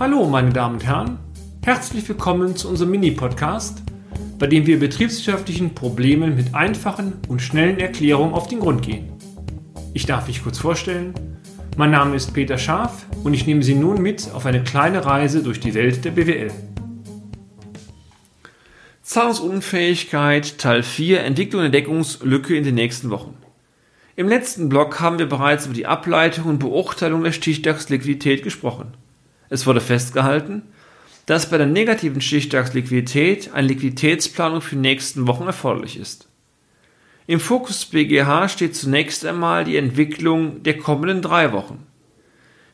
Hallo, meine Damen und Herren. Herzlich willkommen zu unserem Mini-Podcast, bei dem wir betriebswirtschaftlichen Problemen mit einfachen und schnellen Erklärungen auf den Grund gehen. Ich darf mich kurz vorstellen. Mein Name ist Peter Scharf und ich nehme Sie nun mit auf eine kleine Reise durch die Welt der BWL. Zahlungsunfähigkeit Teil 4 Entwicklung der Deckungslücke in den nächsten Wochen. Im letzten Block haben wir bereits über die Ableitung und Beurteilung der Stichtagsliquidität gesprochen. Es wurde festgehalten, dass bei der negativen Stichtagsliquidität eine Liquiditätsplanung für die nächsten Wochen erforderlich ist. Im Fokus BGH steht zunächst einmal die Entwicklung der kommenden drei Wochen.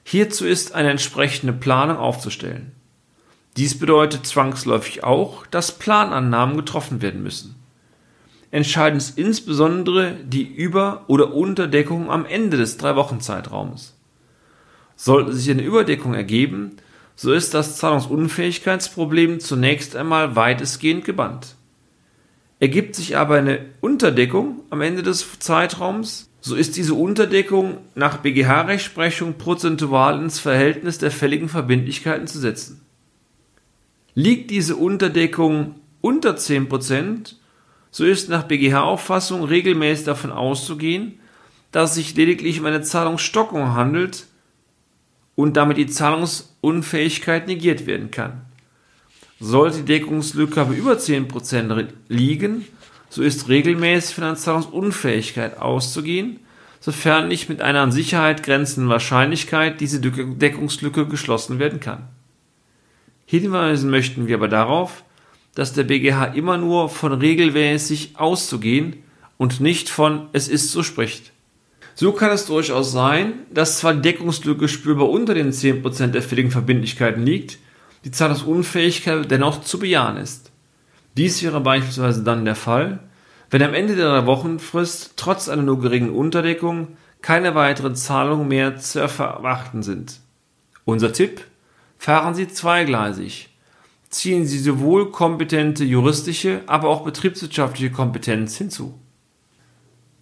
Hierzu ist eine entsprechende Planung aufzustellen. Dies bedeutet zwangsläufig auch, dass Planannahmen getroffen werden müssen. Entscheidend ist insbesondere die Über- oder Unterdeckung am Ende des Drei-Wochen-Zeitraumes. Sollte sich eine Überdeckung ergeben, so ist das Zahlungsunfähigkeitsproblem zunächst einmal weitestgehend gebannt. Ergibt sich aber eine Unterdeckung am Ende des Zeitraums, so ist diese Unterdeckung nach BGH-Rechtsprechung prozentual ins Verhältnis der fälligen Verbindlichkeiten zu setzen. Liegt diese Unterdeckung unter 10%, so ist nach BGH-Auffassung regelmäßig davon auszugehen, dass es sich lediglich um eine Zahlungsstockung handelt und damit die Zahlungsunfähigkeit negiert werden kann. Sollte die Deckungslücke aber über 10% liegen, so ist regelmäßig von einer Zahlungsunfähigkeit auszugehen, sofern nicht mit einer an Sicherheit grenzenden Wahrscheinlichkeit diese Deckungslücke geschlossen werden kann. Hinweisen möchten wir aber darauf, dass der BGH immer nur von regelmäßig auszugehen und nicht von es ist so spricht. So kann es durchaus sein, dass zwar die Deckungslücke spürbar unter den 10% der fälligen Verbindlichkeiten liegt, die Zahlungsunfähigkeit dennoch zu bejahen ist. Dies wäre beispielsweise dann der Fall, wenn am Ende der Wochenfrist trotz einer nur geringen Unterdeckung keine weiteren Zahlungen mehr zu erwarten sind. Unser Tipp? Fahren Sie zweigleisig ziehen sie sowohl kompetente juristische, aber auch betriebswirtschaftliche Kompetenz hinzu.